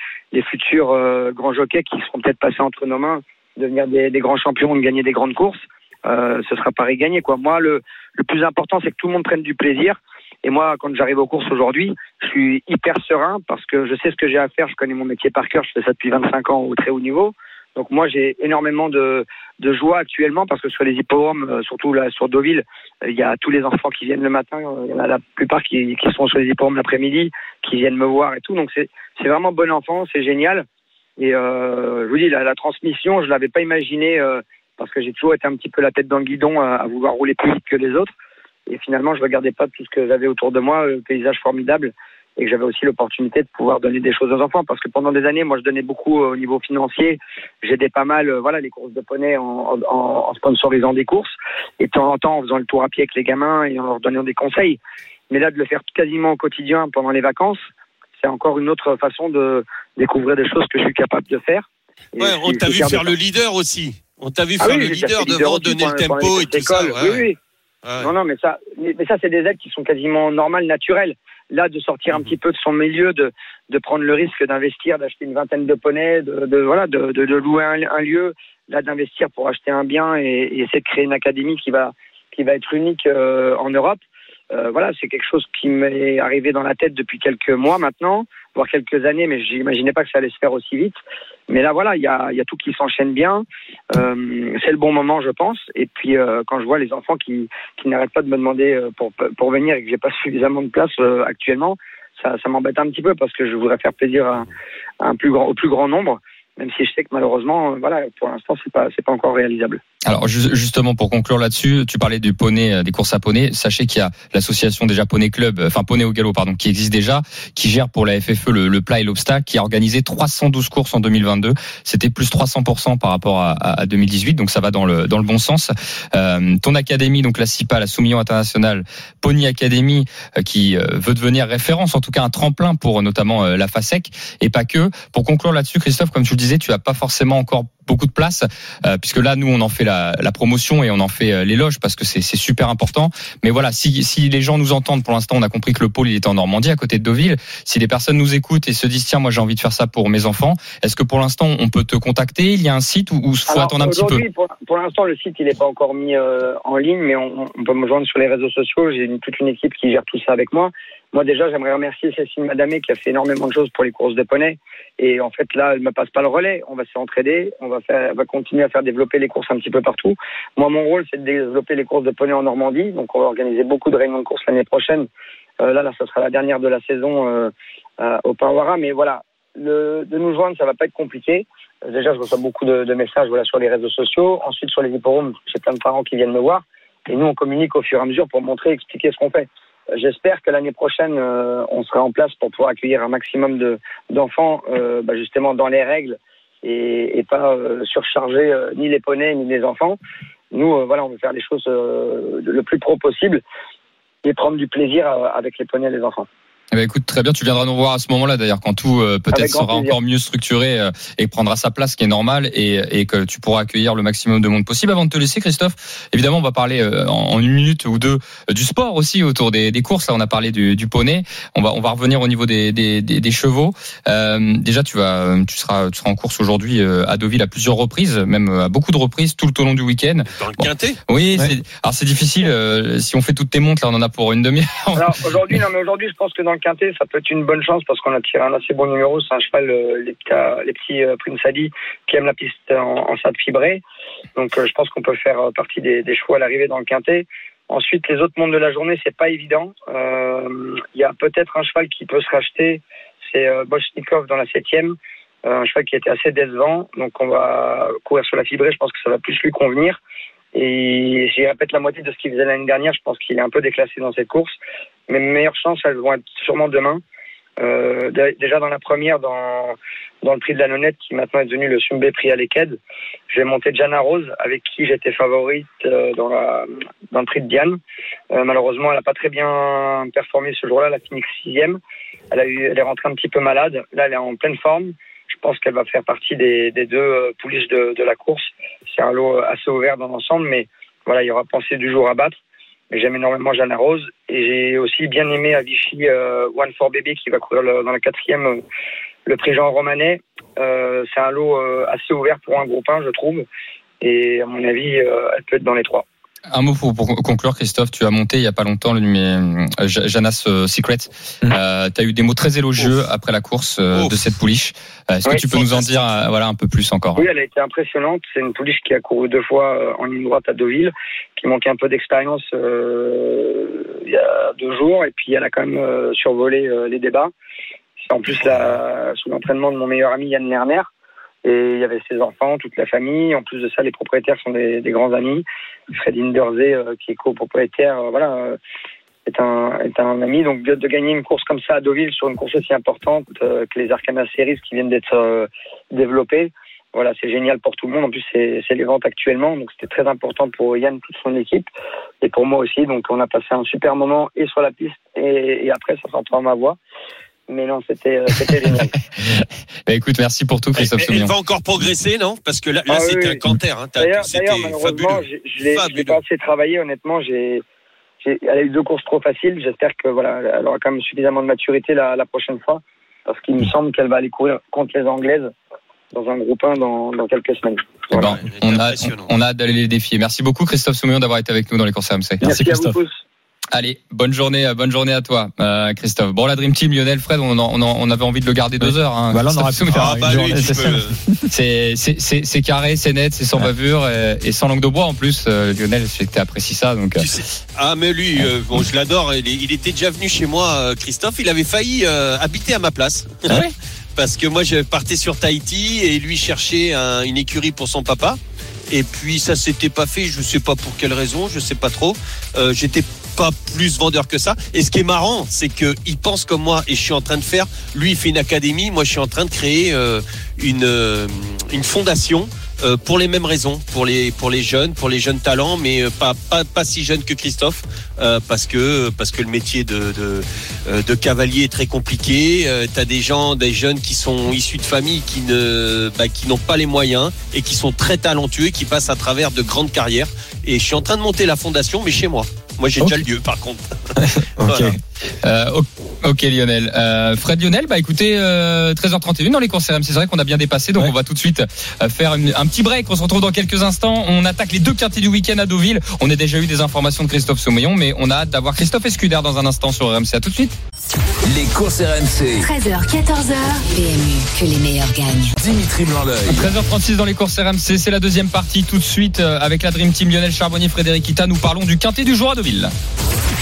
futurs euh, grands jockeys qui seront peut-être passés entre nos mains, devenir des, des grands champions, de gagner des grandes courses, euh, ce sera pareil gagné. Quoi. Moi, le, le plus important, c'est que tout le monde prenne du plaisir. Et moi, quand j'arrive aux courses aujourd'hui, je suis hyper serein parce que je sais ce que j'ai à faire. Je connais mon métier par cœur. Je fais ça depuis 25 ans au très haut niveau. Donc moi, j'ai énormément de, joie actuellement parce que sur les hippodromes, euh, surtout là sur Deauville, euh, il y a tous les enfants qui viennent le matin. euh, Il y en a la plupart qui, sont sur les hippodromes l'après-midi, qui viennent me voir et tout. Donc c'est vraiment bon enfant, c'est génial. Et je vous dis, la, transmission, je l'avais pas imaginé parce que j'ai toujours été un petit peu la tête dans le guidon à, vouloir rouler plus vite que les autres. Et finalement, je regardais pas tout ce que j'avais autour de moi, le paysage formidable. Et que j'avais aussi l'opportunité de pouvoir donner des choses aux enfants parce que pendant des années, moi, je donnais beaucoup au niveau financier. J'aidais pas mal, euh, voilà, les courses de poney en, en, en sponsorisant des courses et de temps en temps en faisant le tour à pied avec les gamins et en leur donnant des conseils. Mais là, de le faire quasiment au quotidien pendant les vacances, c'est encore une autre façon de découvrir des choses que je suis capable de faire. Ouais, on t'a vu faire le leader aussi. On t'a vu Ah faire oui, le leader devant, donner le tempo et tout ça. ouais, Oui, oui. ouais. Non, non, mais ça, mais ça, c'est des aides qui sont quasiment normales, naturelles. Là, de sortir un Mhm. petit peu de son milieu, de, de prendre le risque d'investir, d'acheter une vingtaine de poneys, de, de voilà, de, de, de louer un, un lieu, là, d'investir pour acheter un bien et, et essayer de créer une académie qui va, qui va être unique euh, en Europe. Euh, voilà, c'est quelque chose qui m'est arrivé dans la tête depuis quelques mois maintenant, voire quelques années, mais j'imaginais pas que ça allait se faire aussi vite. Mais là, voilà, il y a, tout qui s'enchaîne bien. Euh, c'est le bon moment, je pense. Et puis, euh, quand je vois les enfants qui, n'arrêtent pas de me demander euh, pour, pour venir et que j'ai pas suffisamment de place actuellement, ça, m'embête un petit peu parce que je voudrais faire plaisir à un plus grand, au plus grand nombre, même si je sais que malheureusement, euh, voilà, pour l'instant, c'est pas, c'est pas encore réalisable. Alors ju- justement pour conclure là-dessus, tu parlais du poney, euh, des courses à poney. Sachez qu'il y a l'association déjà Poney Club, euh, enfin Poney au galop pardon, qui existe déjà, qui gère pour la FFE le, le plat et l'obstacle, qui a organisé 312 courses en 2022. C'était plus 300% par rapport à, à- à 2018, donc ça va dans le dans le bon sens. Euh, ton académie, donc la CIPA, la Soumillon International, Pony Academy, qui veut devenir référence, en tout cas un tremplin pour notamment la FASEC et pas que. Pour conclure là-dessus, Christophe, comme tu le disais, tu as pas forcément encore beaucoup de place, euh, puisque là, nous, on en fait la, la promotion et on en fait euh, l'éloge parce que c'est super important. Mais voilà, si, si les gens nous entendent, pour l'instant, on a compris que le pôle il était en Normandie, à côté de Deauville. Si des personnes nous écoutent et se disent tiens, moi j'ai envie de faire ça pour mes enfants, est-ce que pour l'instant on peut te contacter? Il y a un site ou il faut Alors, attendre un petit peu Pour, pour l'instant, le site il n'est pas encore mis euh, en ligne, mais on, on peut me joindre sur les réseaux sociaux. J'ai toute une équipe qui gère tout ça avec moi. Moi déjà, j'aimerais remercier Cécile Madamé qui a fait énormément de choses pour les courses de poney. Et en fait, là, elle me passe pas le relais. On va s'entraider. On va va continuer à faire développer les courses un petit peu partout. Moi, mon rôle, c'est de développer les courses de poney en Normandie. Donc, on va organiser beaucoup de réunions de courses l'année prochaine. Euh, là, là, ça sera la dernière de la saison euh, euh, au Parwara. Mais voilà, de nous joindre, ça va pas être compliqué. Déjà, je reçois beaucoup de, de messages voilà, sur les réseaux sociaux. Ensuite, sur les hipporomes, j'ai plein de parents qui viennent me voir. Et nous, on communique au fur et à mesure pour montrer, expliquer ce qu'on fait. J'espère que l'année prochaine, euh, on sera en place pour pouvoir accueillir un maximum de d'enfants, euh, bah, justement dans les règles et, et pas euh, surcharger euh, ni les poneys ni les enfants. Nous, euh, voilà, on veut faire les choses euh, le plus pro possible et prendre du plaisir avec les poneys et les enfants. Eh ben, écoute, très bien, tu viendras nous voir à ce moment-là d'ailleurs quand tout euh, peut-être sera plaisir. encore mieux structuré euh, et prendra sa place, ce qui est normal, et, et que tu pourras accueillir le maximum de monde possible. Avant de te laisser, Christophe, évidemment, on va parler euh, en, en une minute ou deux euh, du sport aussi autour des, des courses. Là, on a parlé du, du poney. On va on va revenir au niveau des, des, des, des chevaux. Euh, déjà, tu vas tu seras tu seras en course aujourd'hui euh, à Deauville à plusieurs reprises, même euh, à beaucoup de reprises tout le long du week-end. Dans le Bon. quintet? Oui, Ouais. c'est- alors c'est difficile. euh, si on fait toutes tes montres, là, on en a pour une demi-heure. Alors aujourd'hui, non mais aujourd'hui, je pense que dans quintet, ça peut être une bonne chance parce qu'on a tiré un assez bon numéro. C'est un cheval, euh, les, petits- petits euh, Prince Ali, qui aime la piste en, en sable fibré. Donc euh, je pense qu'on peut faire euh, partie des, des chevaux à l'arrivée dans le quintet. Ensuite, les autres mondes de la journée, c'est pas évident. Euh, Il y a peut-être un cheval qui peut se racheter. C'est euh, Boschnikov dans la septième. Euh, un cheval qui était assez décevant. Donc on va courir sur la fibrée. Je pense que ça va plus lui convenir. Et j'y répète la moitié de ce qu'il faisait l'année dernière. Je pense qu'il est un peu déclassé dans cette course. Mes meilleures chances, elles vont être sûrement demain. Euh, dé- déjà dans la première, dans, dans le prix de la nonnette, qui maintenant est devenu le Sumbé Prix à l'Eked, j'ai monté Jana Rose, avec qui j'étais favorite euh, dans, la, dans le prix de Diane. Euh, malheureusement, elle n'a pas très bien performé ce jour-là, elle a fini sixième. Elle, elle est rentrée un petit peu malade. Là, elle est en pleine forme. Je pense qu'elle va faire partie des, des deux euh, pouliches de, de la course. C'est un lot assez ouvert dans l'ensemble, mais voilà, il y aura pensée du jour à battre. Mais j'aime énormément Jeanne Rose et j'ai aussi bien aimé à Vichy euh, One for Baby qui va courir le- dans la quatrième euh, le prix Jean Romanet. Euh, c'est un lot euh, assez ouvert pour un groupe 1, je trouve. Et à mon avis, euh, elle peut être dans les trois. Un mot pour, pour conclure, Christophe. Tu as monté il y a pas longtemps le numé- euh, Ja- Janas euh, Secret. Mhm. Euh, tu as eu des mots très élogieux après la course Ouf. de cette pouliche. Est-ce que tu peux nous en dire voilà un peu plus encore Oui, elle a été impressionnante. C'est une pouliche qui a couru deux fois en ligne droite à Deauville, qui manquait un peu d'expérience euh, il y a deux jours, et puis elle a quand même survolé les débats. C'est en plus la, sous l'entraînement de mon meilleur ami Yann Lerner, et il y avait ses enfants, toute la famille. En plus de ça, les propriétaires sont des, grands amis. Fred Inderzé, euh, qui est copropriétaire, euh, voilà. euh, est un, est un ami. Donc de, gagner une course comme ça à Deauville sur une course aussi importante que les Arcana Series qui viennent d'être développées, voilà, c'est génial pour tout le monde. En plus, c'est c'est les ventes actuellement, donc c'était très important pour Yann, toute son équipe, et pour moi aussi. Donc on a passé un super moment et sur la piste et, et après, ça s'entend à ma voix. Mais non, c'était euh, génial. Bah, écoute, merci pour tout, Christophe Elle, elle Soumillon. va encore progresser, non? Parce que là, là Ah oui, c'était oui. un canter. Hein. D'ailleurs, malheureusement, fabuleux. je l'ai pas assez travaillé, honnêtement. J'ai, elle a eu deux courses trop faciles. J'espère que voilà, elle aura quand même suffisamment de maturité la, la prochaine fois, parce qu'il me semble qu'elle va aller courir contre les Anglaises dans un groupe 1 dans, dans quelques semaines. Voilà. on a, on a hâte d'aller les défier. Merci beaucoup, Christophe Soumillon, d'avoir été avec nous dans les courses RMC. Merci, à vous Christophe. tous. Allez, bonne journée, euh, bonne journée à toi, euh, Christophe. Bon, la Dream Team, Lionel, Fred, on, en- on, en- on avait envie de le garder deux heures. Hein, Bah là, on Ah bah c'est peux. C'est- c'est c'est- c'est carré, c'est net, c'est sans bavure et, et sans langue de bois en plus. Euh, Lionel, je sais que tu apprécies ça. Donc, euh, Tu sais- ah mais lui, euh, bon, je l'adore. Il, est- il était déjà venu chez moi, euh, Christophe. Il avait failli euh, habiter à ma place. Ah ouais? Parce que moi, je partais sur Tahiti et lui cherchait un- une écurie pour son papa. Et puis ça s'était pas fait. Je sais pas pour quelle raison. Je sais pas trop. Euh, J'étais pas plus vendeur que ça. Et ce qui est marrant, c'est que il pense comme moi et je suis en train de faire. Lui, il fait une académie. Moi, je suis en train de créer euh, une euh, une fondation euh, pour les mêmes raisons, pour les pour les jeunes, pour les jeunes talents, mais euh, pas pas pas si jeunes que Christophe, euh, parce que parce que le métier de de, euh, de cavalier est très compliqué. Euh, T'as des gens, des jeunes qui sont issus de familles qui ne bah, qui n'ont pas les moyens et qui sont très talentueux, qui passent à travers de grandes carrières. Et je suis en train de monter la fondation, mais chez moi. Moi, j'ai déjà le lieu, par contre. Ok. Voilà. euh, ok, Lionel. Euh, Fred Lionel, bah écoutez, euh, 13h31 dans les courses RMC. C'est vrai qu'on a bien dépassé, donc Ouais. on va tout de suite euh, faire une- un petit break. On se retrouve dans quelques instants. On attaque les deux quartiers du week-end à Deauville. On a déjà eu des informations de Christophe Soumillon, mais on a hâte d'avoir Christophe Escuder dans un instant sur RMC. À tout de suite. Les courses RMC. 13h, 14h. PMU, que les meilleurs gagnent. Dimitri Blanc-L'œil. 13h36 dans les courses RMC, c'est la deuxième partie tout de suite euh, avec la Dream Team Lionel Charbonnier, Frédéric Ita. Nous parlons du quintet du jour à Deauville.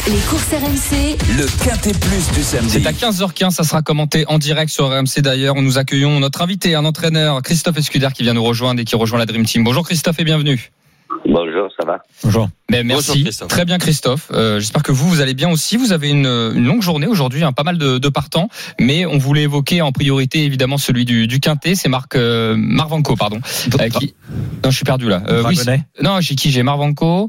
Les courses RMC, Le quintet plus du samedi. C'est à 15h15, ça sera commenté en direct sur RMC d'ailleurs. Nous accueillons notre invité, un entraîneur, Christophe Escuder, qui vient nous rejoindre et qui rejoint la Dream Team. Bonjour Christophe et bienvenue. Bonjour, ça va? Bonjour. Mais Bonjour, merci. Très bien Christophe. Euh, J'espère que vous, vous allez bien aussi. Vous avez une, une longue journée aujourd'hui, hein, pas mal de, de partants. Mais on voulait évoquer en priorité évidemment celui du, du Quintet. C'est Marc euh, Marvanco, pardon. euh, qui... Non, je suis perdu là. Euh, oui, non, j'ai qui? J'ai Marvanco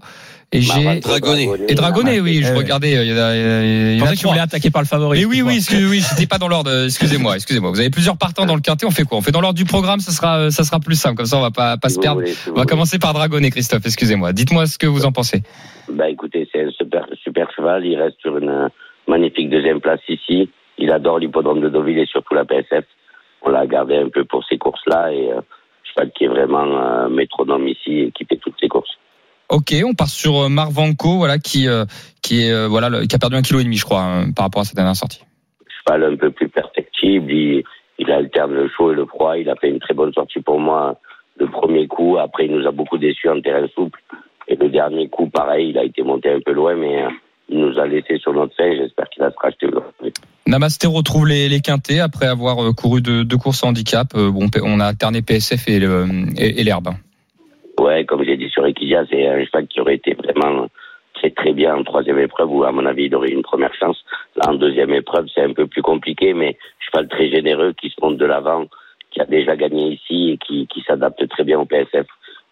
et j'ai... Marvanco, Dragonnet. Et Dragonnet, oui, je Eh ouais. regardais. euh, Il y en a, il y en a- il y Je en a pensais que tu trois. voulais attaquer par le favori. Mais oui, oui, oui, j'étais pas dans l'ordre. euh, Excusez-moi, excusez-moi. Vous avez plusieurs partants dans le quintet. On fait quoi? On fait dans l'ordre du programme. Ça sera, euh, ça sera plus simple. Comme ça, on va pas, pas Si se perdre. voulez, si vous On va voulez. commencer par Dragonnet, Christophe. Excusez-moi. Dites-moi ce que vous en pensez. Bah écoutez, c'est un super, super cheval. Il reste sur une magnifique deuxième place ici. Il adore l'hippodrome de Deauville et surtout la PSF. On l'a gardé un peu pour ces courses-là et euh, cheval qui est vraiment euh, métronome ici et qui fait toutes ses courses. Ok, on part sur euh, Marvanco, voilà, qui, euh, qui est, euh, voilà, le- qui a perdu un kilo et demi, je crois, hein, par rapport à sa dernière sortie. Cheval un peu plus perfectible. Il, il alterne le chaud et le froid. Il a fait une très bonne sortie pour moi le premier coup. Après, il nous a beaucoup déçus en terrain souple. Et le dernier coup, pareil, il a été monté un peu loin, mais il nous a laissé sur notre fin. J'espère qu'il va se racheter aujourd'hui. Namasté retrouve les, les quintés après avoir couru deux, deux courses handicap. Bon, on a alterné PSF et, le- et, et l'herbe. C'est un cheval qui aurait été vraiment très très bien en troisième épreuve où à mon avis il aurait eu une première chance. Là en deuxième épreuve c'est un peu plus compliqué, mais cheval très généreux qui se monte de l'avant, qui a déjà gagné ici et qui, qui s'adapte très bien au PSF.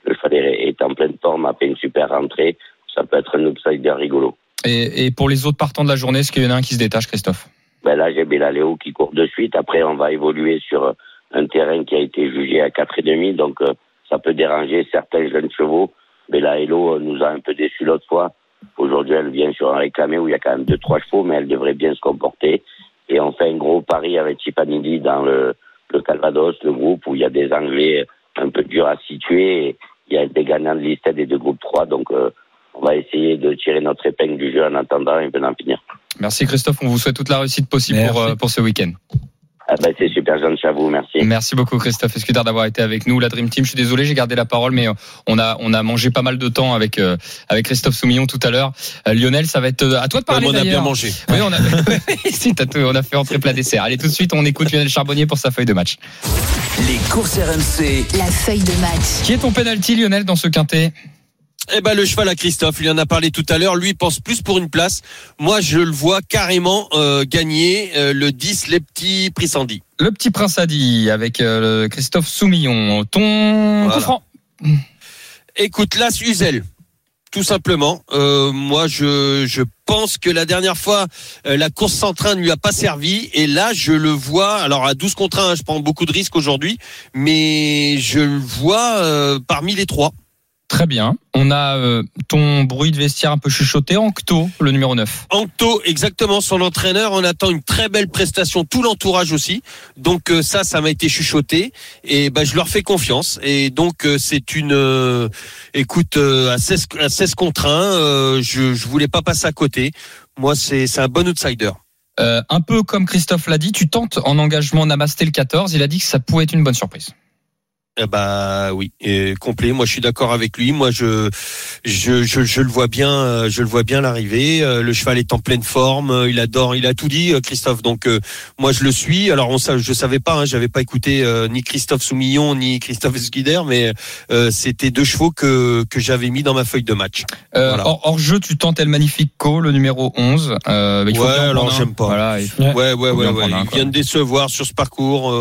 Le cheval est en pleine forme, a fait une super rentrée. Ça peut être un outsider rigolo. Et, et pour les autres partants de la journée, est-ce qu'il y en a un qui se détache, Christophe? Ben là j'ai Bélaléo qui court de suite. Après on va évoluer sur un terrain qui a été jugé à quatre et demi, donc euh, ça peut déranger certains jeunes chevaux. Bélaélo nous a un peu déçus l'autre fois. Aujourd'hui, elle vient sur un réclamé où il y a quand même deux, trois chevaux, mais elle devrait bien se comporter. Et on fait un gros pari avec Tifanidi dans le, le Calvados, le groupe où il y a des Anglais un peu durs à situer. Il y a des gagnants de listed et de groupe 3. Donc, euh, on va essayer de tirer notre épingle du jeu en attendant et venant finir. Merci Christophe, on vous souhaite toute la réussite possible Merci. pour, euh, pour ce week-end. Ah ben, c'est super gentil à vous, merci. Merci beaucoup Christophe Escudard d'avoir été avec nous. La Dream Team, je suis désolé, j'ai gardé la parole, mais euh, on a on a mangé pas mal de temps avec euh, avec Christophe Soumillon tout à l'heure. Euh, Lionel, ça va être à toi de parler on a bien mangé. Oui, on a si, t'as tout- on a fait entrer plat dessert. Allez tout de suite, on écoute Lionel Charbonnier pour sa feuille de match. Les courses RMC. la feuille de match. Qui est ton penalty Lionel dans ce quintet? Eh ben le cheval à Christophe, il en a parlé tout à l'heure. Lui pense plus pour une place. Moi je le vois carrément euh, gagner euh, le 10 les petits Prissandi. Le petit prince Adi avec euh, Christophe Soumillon. Ton Voilà. franc. Écoute, là, Uzel. Tout simplement. Euh, moi, je, je pense que la dernière fois, euh, la course sans train ne lui a pas servi. Et là, je le vois. Alors, à 12 contre 1, je prends beaucoup de risques aujourd'hui. Mais je le vois euh, parmi les trois. Très bien. On a euh, ton bruit de vestiaire un peu chuchoté. Ancto, le numéro 9. Ancto, exactement, son entraîneur. On attend une très belle prestation. Tout l'entourage aussi. Donc, euh, ça, ça m'a été chuchoté. Et ben, je leur fais confiance. Et donc, euh, c'est une. euh, écoute, euh, à 16, à 16 contre 1, euh, je, je voulais pas passer à côté. Moi, c'est c'est un bon outsider. Euh, un peu comme Christophe l'a dit, tu tentes en engagement Namasté le 14. Il a dit que ça pouvait être une bonne surprise. Eh bah oui, et complet. Moi, je suis d'accord avec lui. Moi, je, je, je, je le vois bien, euh, je le vois bien l'arrivée. Euh, Le cheval est en pleine forme. euh, Il adore, il a tout dit, Christophe. Donc, euh, moi, je le suis. Alors, on, je savais pas, hein, j'avais pas écouté euh, ni Christophe Soumillon ni Christophe Esquider, mais euh, c'était deux chevaux que que j'avais mis dans ma feuille de match. Euh, Voilà. hors, hors jeu, tu tentes El Magnifico, le numéro 11. Euh, il faut Ouais, alors, j'aime pas. Voilà, il faut- Ouais. Ouais, ouais, ouais, un, Il vient de décevoir sur ce parcours.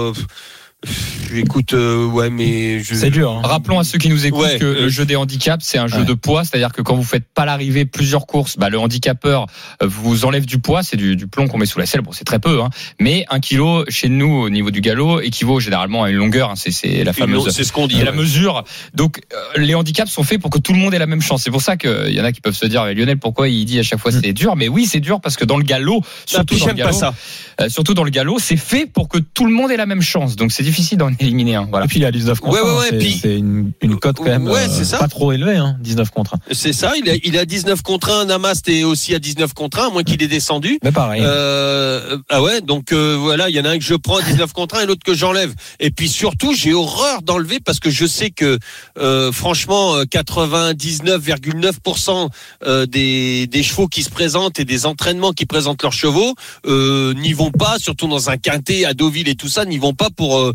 Euh, pff, écoute, euh, ouais, mais je. C'est dur. hein. Rappelons à ceux qui nous écoutent Ouais, que euh, le jeu des handicaps, c'est un jeu Ouais. de poids, c'est-à-dire que quand vous faites pas l'arrivée plusieurs courses, bah, le handicapeur euh, vous enlève du poids, c'est du, du plomb qu'on met sous la selle, bon c'est très peu, hein, mais un kilo chez nous au niveau du galop équivaut généralement à une longueur, hein, c'est, c'est la fameuse C'est ce qu'on dit. c'est la mesure. Donc euh, les handicaps sont faits pour que tout le monde ait la même chance. C'est pour ça qu'il y en a qui peuvent se dire, mais Lionel, pourquoi il dit à chaque fois c'est dur? Mais oui, c'est dur parce que dans le galop, surtout dans le j'aime pas galop, ça. euh, surtout dans le galop, c'est fait pour que tout le monde ait la même chance. Donc c'est difficile d'en éliminer un. Voilà. Et puis il a 19 contre Ouais, ouais, 1, ouais, c'est- une, une cote quand même Ouais, euh, c'est ça. pas trop élevée, hein, 19 contre 1. C'est ça, il a, il a 19 contre 1, Namast est aussi à 19 contre 1, à moins qu'il ait descendu. Mais pareil. Euh, ah ouais, donc euh, voilà, il y en a un que je prends à 19 contre 1 et l'autre que j'enlève. Et puis surtout, j'ai horreur d'enlever parce que je sais que euh, franchement, euh, 99,9% euh, des, des chevaux qui se présentent et des entraînements qui présentent leurs chevaux euh, n'y vont pas, surtout dans un quintet à Deauville et tout ça, n'y vont pas pour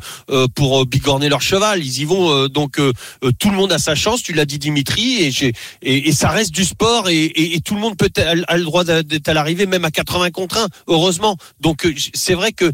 pour euh, bigorner leur cheval. Ils y vont euh, donc euh, euh, tout le monde a sa chance. Tu l'as dit Dimitri et j'ai et, et ça reste du sport et, et, et tout le monde peut a, a le droit d'être à l'arrivée même à 80 contre 1 heureusement donc euh, c'est vrai que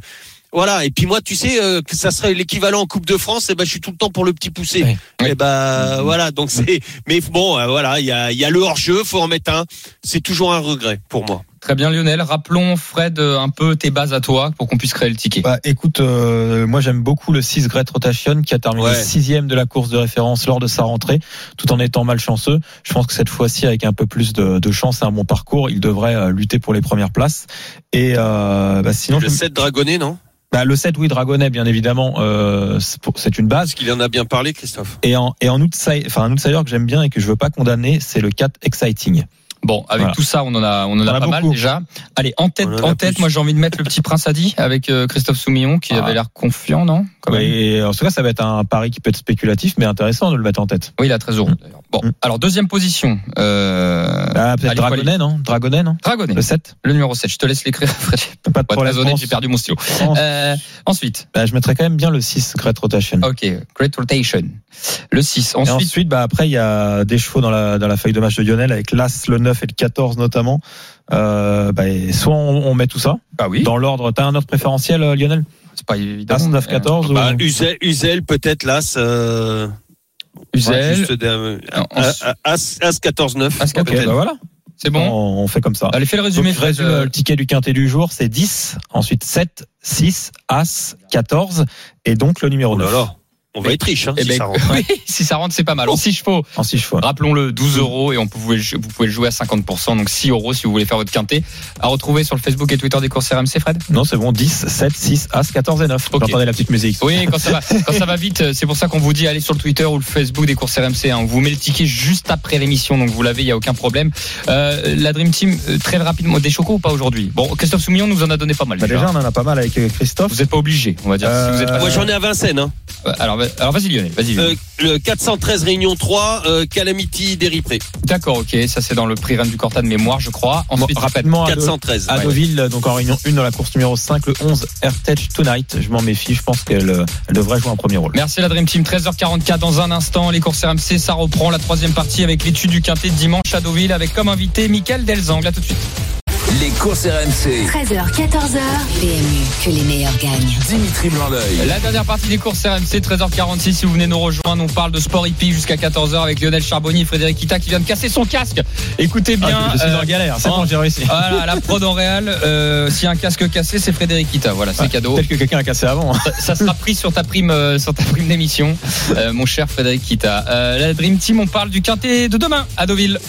voilà et puis moi tu sais euh, que ça serait l'équivalent en Coupe de France et ben je suis tout le temps pour le petit poussé Oui. et ben voilà donc c'est mais bon euh, voilà il y a y a le hors jeu faut en mettre un c'est toujours un regret pour moi Très bien Lionel. Rappelons Fred un peu tes bases à toi pour qu'on puisse créer le ticket. Bah, écoute, euh, moi j'aime beaucoup le 6 Great Rotation qui a terminé Ouais. sixième de la course de référence lors de sa rentrée, tout en étant malchanceux. Je pense que cette fois-ci, avec un peu plus de, de chance et un bon parcours, il devrait euh, lutter pour les premières places. Et euh, bah, sinon, le je- 7 dragonné non? Bah, le 7, oui, Dragonnet, bien évidemment, euh, c'est pour- c'est une base. parce qu'il en a bien parlé Christophe Et en, et en outsider, enfin, un outsider que j'aime bien et que je veux pas condamner, c'est le 4 Exciting. Bon, avec Voilà. tout ça, on en a, on en a, On a pas mal déjà. Allez, en tête, en tête, plus. moi j'ai envie de mettre le petit Prince Adi avec euh, Christophe Soumillon qui Ah. avait l'air confiant, non Quand même? Et en tout cas, ça va être un pari qui peut être spéculatif, mais intéressant de le mettre en tête. Oui, il a 13 euros. d'ailleurs. Bon, Mm. alors deuxième position. Euh, Ah, peut-être Dragonnet, non? Dragonnet, non? Dragonnet, Le 7 le numéro 7. Je te laisse l'écrire, Fred. Pas de Pour être problème. j'ai perdu mon stylo. Euh, ensuite, Bah, je mettrais quand même bien le 6 Great Rotation. ok, Great Rotation. Le 6. Et Ensuite, ensuite, bah, après, il y a des chevaux dans la, dans la feuille de match de Lionel avec l'As, le 9 et le 14 notamment. Euh, bah, soit on, on met tout ça bah oui, dans l'ordre. T'as un ordre préférentiel, euh, Lionel? C'est pas évident. As, 9, 14 ou- bah, Uzel, Uzel peut-être là euh, Uzel, En- As, As, As 14 9 As 14. Ok, bah voilà. c'est bon. On, on fait comme ça. Allez, fais le Donc, résumé, je Fred. résume Euh, le ticket du quintet du jour, c'est 10, ensuite 7, 6, As, 14 et donc le numéro Oh 9 là là, on va être riche hein, eh si ben, ça rentre. oui, si ça rentre, c'est pas mal. En 6 chevaux, en 6 chevaux. Rappelons-le, 12 euros et on peut, vous, pouvez le jouer à 50%, donc 6 euros si vous voulez faire votre quintet. À retrouver sur le Facebook et Twitter des courses RMC, Fred? Non, c'est bon, 10, 7, 6, As, 14 et 9. Ok. Vous entendez la petite musique. Oui, quand ça va, quand ça va vite, c'est pour ça qu'on vous dit allez sur le Twitter ou le Facebook des courses RMC. hein. On vous met le ticket juste après l'émission, donc vous l'avez, il y a aucun problème. Euh, la Dream Team, euh, très rapidement, des chocos ou pas aujourd'hui? Bon, Christophe Soumillon nous en a donné pas mal. Bah, déjà. déjà, on en a pas mal avec euh, Christophe. Vous n'êtes pas obligé, on va dire. si vous êtes pas Moi j'en ai à Vincennes hein. Euh, Alors alors vas-y Lionel, vas-y. Euh, le 413 Réunion 3, euh, Calamity Déripré. D'accord, ok, ça c'est dans le prix Rennes du Corta de mémoire, je crois. Ensuite, rapidement, Ado- 413. à ouais. Deauville, donc en réunion 1 dans la course numéro 5, le 11 Airtech Tonight. Je m'en méfie, je pense qu'elle elle devrait jouer un premier rôle. Merci la Dream Team, 13h44 dans un instant, les courses RMC, ça reprend la troisième partie avec l'étude du quintet de dimanche à Deauville avec comme invité Mickaël Delzang, là tout de suite. Les courses RMC. 13h, 14h. PMU, que les meilleurs gagnent. Dimitri Blanc-L'œil. La dernière partie des courses RMC, 13h46. Si vous venez nous rejoindre, on parle de sport hippique jusqu'à 14h avec Lionel Charbonnier et Frédéric Kita qui vient de casser son casque. Écoutez bien. Ah, je suis euh, en galère, c'est bon, j'ai réussi. Voilà, la prod en réel. euh, S'il y a un casque cassé, c'est Frédéric Kita. Voilà, c'est cadeau. Peut-être que quelqu'un a cassé avant. hein. Ça sera pris sur ta prime, euh, sur ta prime d'émission, euh, mon cher Frédéric Kita. Euh, la Dream Team, on parle du quintet de demain à Deauville.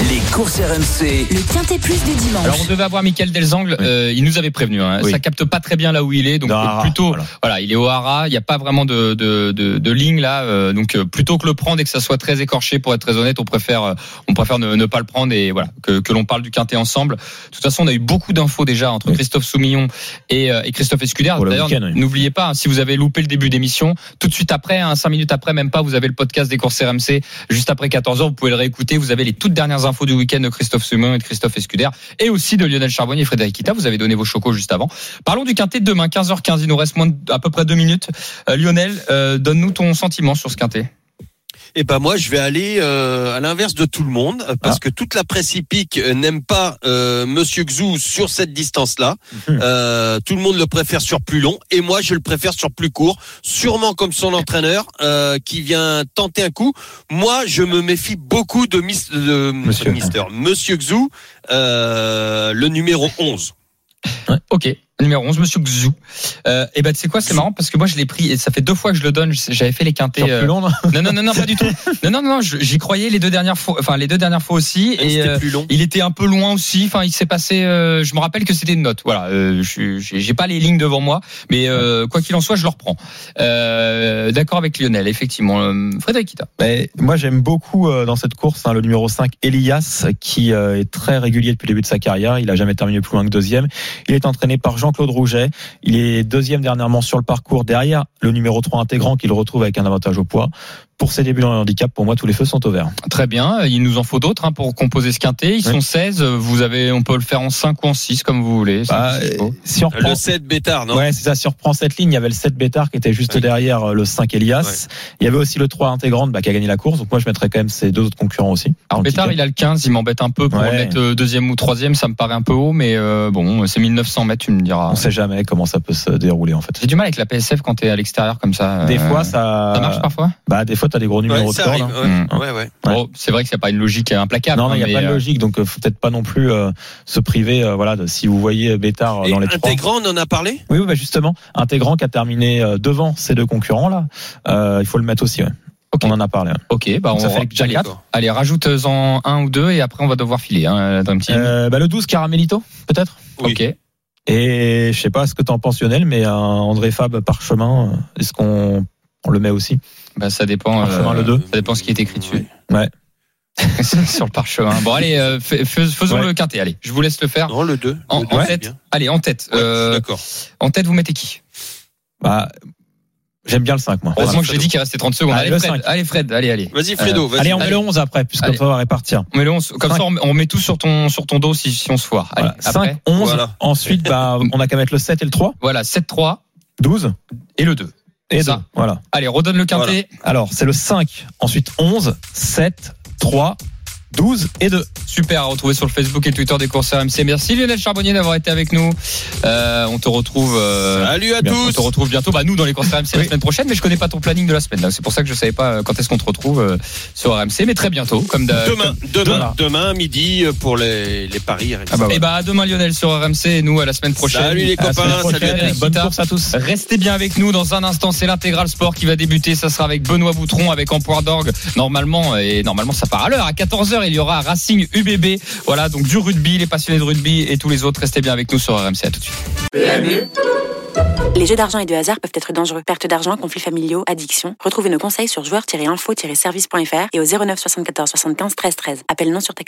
Les courses RMC. Le Quintet Plus du dimanche. Alors on devait avoir Michael Delzangle, Oui. euh, il nous avait prévenu. Hein. Oui. Ça capte pas très bien là où il est, donc euh, plutôt, voilà. voilà. il est au Hara. Il n'y a pas vraiment de de, de, de ligne là, euh, donc euh, plutôt que le prendre et que ça soit très écorché, pour être très honnête, on préfère euh, on préfère ne, ne pas le prendre et voilà que, que l'on parle du quintet ensemble. De toute façon, on a eu beaucoup d'infos déjà entre Oui. Christophe Soumillon et, euh, et Christophe le D'ailleurs, n'oubliez pas, hein, si vous avez loupé le début d'émission, tout de suite après, hein, cinq minutes après, même pas, vous avez le podcast des courses RMC juste après 14 h Vous pouvez le réécouter. Vous avez les toutes dernières infos du week-end de Christophe Soumillon et de Christophe Escuder et aussi de Lionel Charbonnier et Frédéric Kita. Vous avez donné vos chocos juste avant. Parlons du quintet de demain, 15h15. Il nous reste à peu près deux minutes. Euh, Lionel, euh, donne-nous ton sentiment sur ce quintet. Et ben moi, je vais aller euh, à l'inverse de tout le monde euh, parce Ah. que toute la presse hippique euh, n'aime pas euh, Monsieur Xou sur cette distance-là. Euh, tout le monde le préfère sur plus long et moi, je le préfère sur plus court. Sûrement comme son entraîneur euh, qui vient tenter un coup. Moi, je me méfie beaucoup de, mis, de Monsieur. Mister Monsieur Xou, euh, le numéro 11. Ok. Numéro 11, Monsieur Xou. Euh, et ben, tu sais quoi, c'est marrant parce que moi, je l'ai pris et ça fait deux fois que je le donne. J'avais fait les quintés. Sur euh, plus long, non Non, non, non, non, pas du tout. Non, non, non, j'y croyais les deux dernières fois, enfin les deux dernières fois aussi. Si Et C'était euh, plus long. il était un peu loin aussi. Enfin, il s'est passé. euh, je me rappelle que c'était une note. Voilà. Euh, j'ai j'ai pas les lignes devant moi, mais euh, quoi qu'il en soit, je le reprends. Euh, D'accord avec Lionel, effectivement. Euh, Frédéric Kita. Mais moi, j'aime beaucoup euh, dans cette course hein, le numéro 5, Elias, qui euh, est très régulier depuis le début de sa carrière. Il a jamais terminé plus loin que deuxième. Il est entraîné par Jean-Claude Rouget. Il est deuxième dernièrement sur le parcours derrière le numéro 3 intégrant qu'il retrouve avec un avantage au poids. Pour ses débuts dans le handicap, pour moi, tous les feux sont au vert. Très bien. Il nous en faut d'autres hein, pour composer ce quintet. Ils Oui. sont 16. Vous avez, on peut le faire en 5 ou en 6 comme vous voulez. C'est Bah, si on reprend, Le 7 Bétard, non? Ouais, c'est ça. Si on reprend cette ligne, il y avait le 7 Bétard qui était juste Oui. derrière euh, le 5 Elias. Il y avait aussi le 3 intégrante bah, qui a gagné la course. Donc moi, je mettrais quand même ces deux autres concurrents aussi. Alors Bétard, il a le 15, il m'embête un peu pour Ouais. le mettre euh, deuxième ou troisième, ça me paraît un peu haut, mais euh, bon, c'est 1900 mètres, tu me diras. On sait jamais comment ça peut se dérouler en fait. J'ai du mal avec la PSF quand t'es à l'extérieur comme ça. Des euh, fois, ça. ça marche parfois? Bah, des fois, t'as des gros numéros Ouais, de hein. Ouais, Mm. ouais, ouais. Bon, c'est vrai que c'est pas une logique implacable. Non, hein, il n'y a pas de euh, logique, donc euh, faut peut-être pas non plus euh, se priver. euh, voilà, de, si vous voyez Bétard Et dans les trois. intégrant, on en a parlé? Oui, oui, bah justement, intégrant qui a terminé devant ces deux concurrents là, euh, il faut le mettre aussi. On en a parlé. Ok, bah on Ça fait déjà allez, quatre. Allez, rajoute-en un ou deux et après on va devoir filer, hein, Dream Team. Euh, bah, le 12 Caramelito, peut-être? oui. Ok. Et je sais pas ce que t'en penses Lionel, mais un André Fab parchemin, est-ce qu'on on le met aussi? Bah ça dépend. Parchemin, le deux. Ça dépend ce qui est écrit dessus. Ouais. Sur le parchemin. Bon, allez, euh, fais- fais- faisons Ouais. le quintet. Allez, je vous laisse le faire. Non, le 2. En, en tête. Allez, en tête. Euh, D'accord. en tête, vous mettez qui? Bah, j'aime bien le 5 moi. Heureusement que j'ai dit qu'il restait 30 secondes. Allez, Allez, le Fred. Allez, Fred. Allez, allez. Vas-y, Fredo, vas-y. Allez, on met le 11 après, ça va répartir. On met le 11. Comme Cinq. ça, on met, tout sur ton, sur ton dos si, si on se foire. Allez, Voilà. après. 5, 11. Voilà. Ensuite, bah, on a qu'à mettre le 7 et le 3. Voilà, 7-3 12 et le 2. Et Ça. 2. Voilà. Allez, redonne le quintet. Alors, c'est le 5, ensuite 11, 7, 3, 12 et 2. Super à retrouver sur le Facebook et le Twitter des courses RMC. Merci Lionel Charbonnier d'avoir été avec nous. Euh, on te retrouve. euh, Salut à bien, On tous. te retrouve bientôt, bah nous dans les courses RMC la semaine prochaine, mais je connais pas ton planning de la semaine. C'est pour ça que je savais pas euh, quand est-ce qu'on te retrouve euh, sur RMC, mais très bientôt, comme Demain, demain, demain. demain, midi pour les, les paris. Ah bah, Et bah à demain Lionel sur RMC et nous à la semaine prochaine. Salut les copains, salut prochaine. tous. Bonne course à tous. Restez bien avec nous dans un instant, c'est l'intégral sport qui va débuter, ça sera avec Benoît Boutron avec Empoire d'orgue. Normalement et normalement ça part à l'heure à 14h, il y aura Racing UBB. Voilà, donc du rugby, les passionnés de rugby et tous les autres restez bien avec nous sur RMC à tout de suite. Les jeux d'argent et de hasard peuvent être dangereux. Perte d'argent, conflits familiaux, addiction. Retrouvez nos conseils sur joueurs-info-service.fr et au 09 74 75 13 13. Appel non surtaxé.